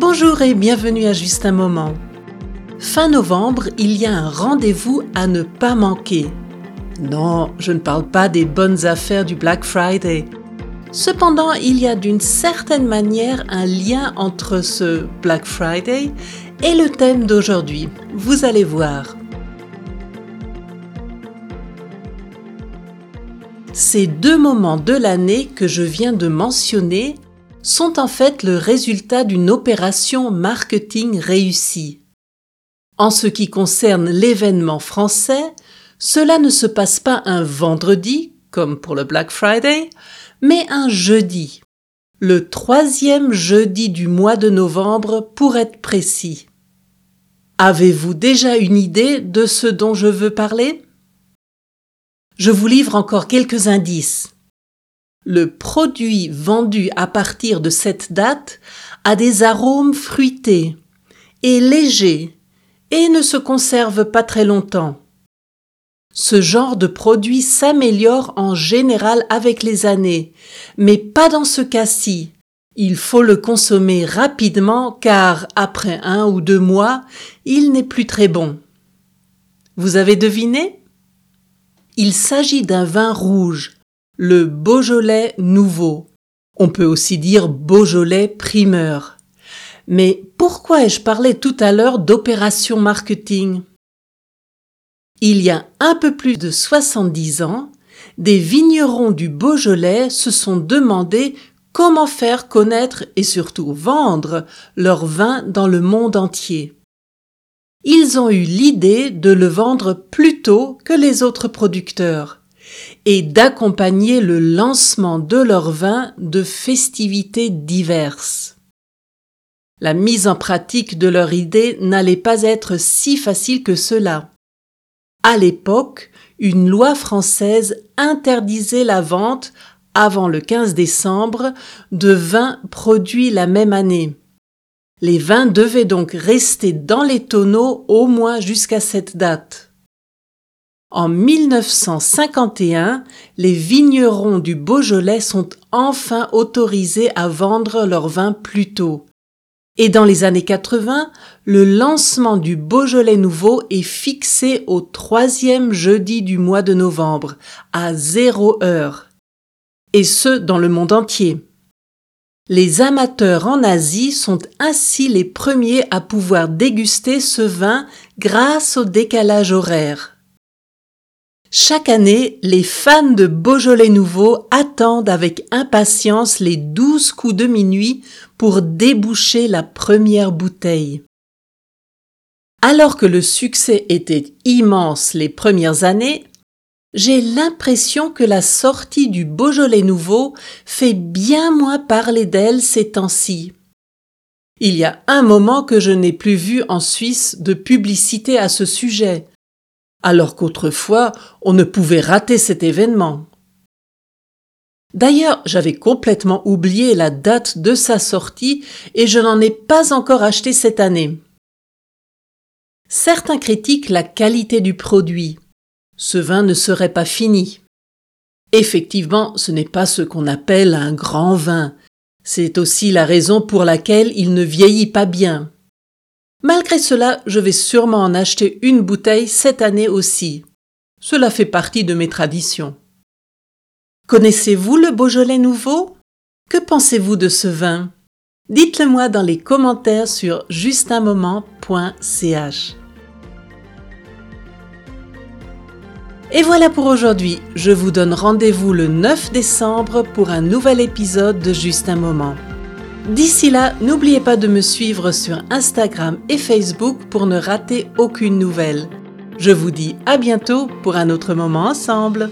Bonjour et bienvenue à Juste un moment. Fin novembre, il y a un rendez-vous à ne pas manquer. Non, je ne parle pas des bonnes affaires du Black Friday. Cependant, il y a d'une certaine manière un lien entre ce Black Friday et le thème d'aujourd'hui. Vous allez voir. Ces deux moments de l'année que je viens de mentionner sont en fait le résultat d'une opération marketing réussie. En ce qui concerne l'événement français, cela ne se passe pas un vendredi, comme pour le Black Friday, mais un jeudi. Le troisième jeudi du mois de novembre pour être précis. Avez-vous déjà une idée de ce dont je veux parler? Je vous livre encore quelques indices. Le produit vendu à partir de cette date a des arômes fruités et légers et ne se conserve pas très longtemps. Ce genre de produit s'améliore en général avec les années, mais pas dans ce cas-ci. Il faut le consommer rapidement car après un ou deux mois, il n'est plus très bon. Vous avez deviné? Il s'agit d'un vin rouge, le Beaujolais nouveau. On peut aussi dire Beaujolais primeur. Mais pourquoi ai-je parlé tout à l'heure d'opération marketing? Il y a un peu plus de 70 ans, des vignerons du Beaujolais se sont demandé comment faire connaître et surtout vendre leur vin dans le monde entier. Ils ont eu l'idée de le vendre plus tôt que les autres producteurs et d'accompagner le lancement de leur vin de festivités diverses. La mise en pratique de leur idée n'allait pas être si facile que cela. À l'époque, une loi française interdisait la vente avant le 15 décembre de vins produits la même année. Les vins devaient donc rester dans les tonneaux au moins jusqu'à cette date. En 1951, les vignerons du Beaujolais sont enfin autorisés à vendre leurs vins plus tôt. Et dans les années 80, le lancement du Beaujolais nouveau est fixé au troisième jeudi du mois de novembre, à zéro heure. Et ce, dans le monde entier. Les amateurs en Asie sont ainsi les premiers à pouvoir déguster ce vin grâce au décalage horaire. Chaque année, les fans de Beaujolais Nouveau attendent avec impatience les douze coups de minuit pour déboucher la première bouteille. Alors que le succès était immense les premières années, j'ai l'impression que la sortie du Beaujolais Nouveau fait bien moins parler d'elle ces temps-ci. Il y a un moment que je n'ai plus vu en Suisse de publicité à ce sujet, alors qu'autrefois on ne pouvait rater cet événement. D'ailleurs, j'avais complètement oublié la date de sa sortie et je n'en ai pas encore acheté cette année. Certains critiquent la qualité du produit. Ce vin ne serait pas fini. Effectivement, ce n'est pas ce qu'on appelle un grand vin. C'est aussi la raison pour laquelle il ne vieillit pas bien. Malgré cela, je vais sûrement en acheter une bouteille cette année aussi. Cela fait partie de mes traditions. Connaissez-vous le Beaujolais nouveau? Que pensez-vous de ce vin? Dites-le moi dans les commentaires sur justunmoment.ch. Et voilà pour aujourd'hui. Je vous donne rendez-vous le 9 décembre pour un nouvel épisode de Juste un moment. D'ici là, n'oubliez pas de me suivre sur Instagram et Facebook pour ne rater aucune nouvelle. Je vous dis à bientôt pour un autre moment ensemble.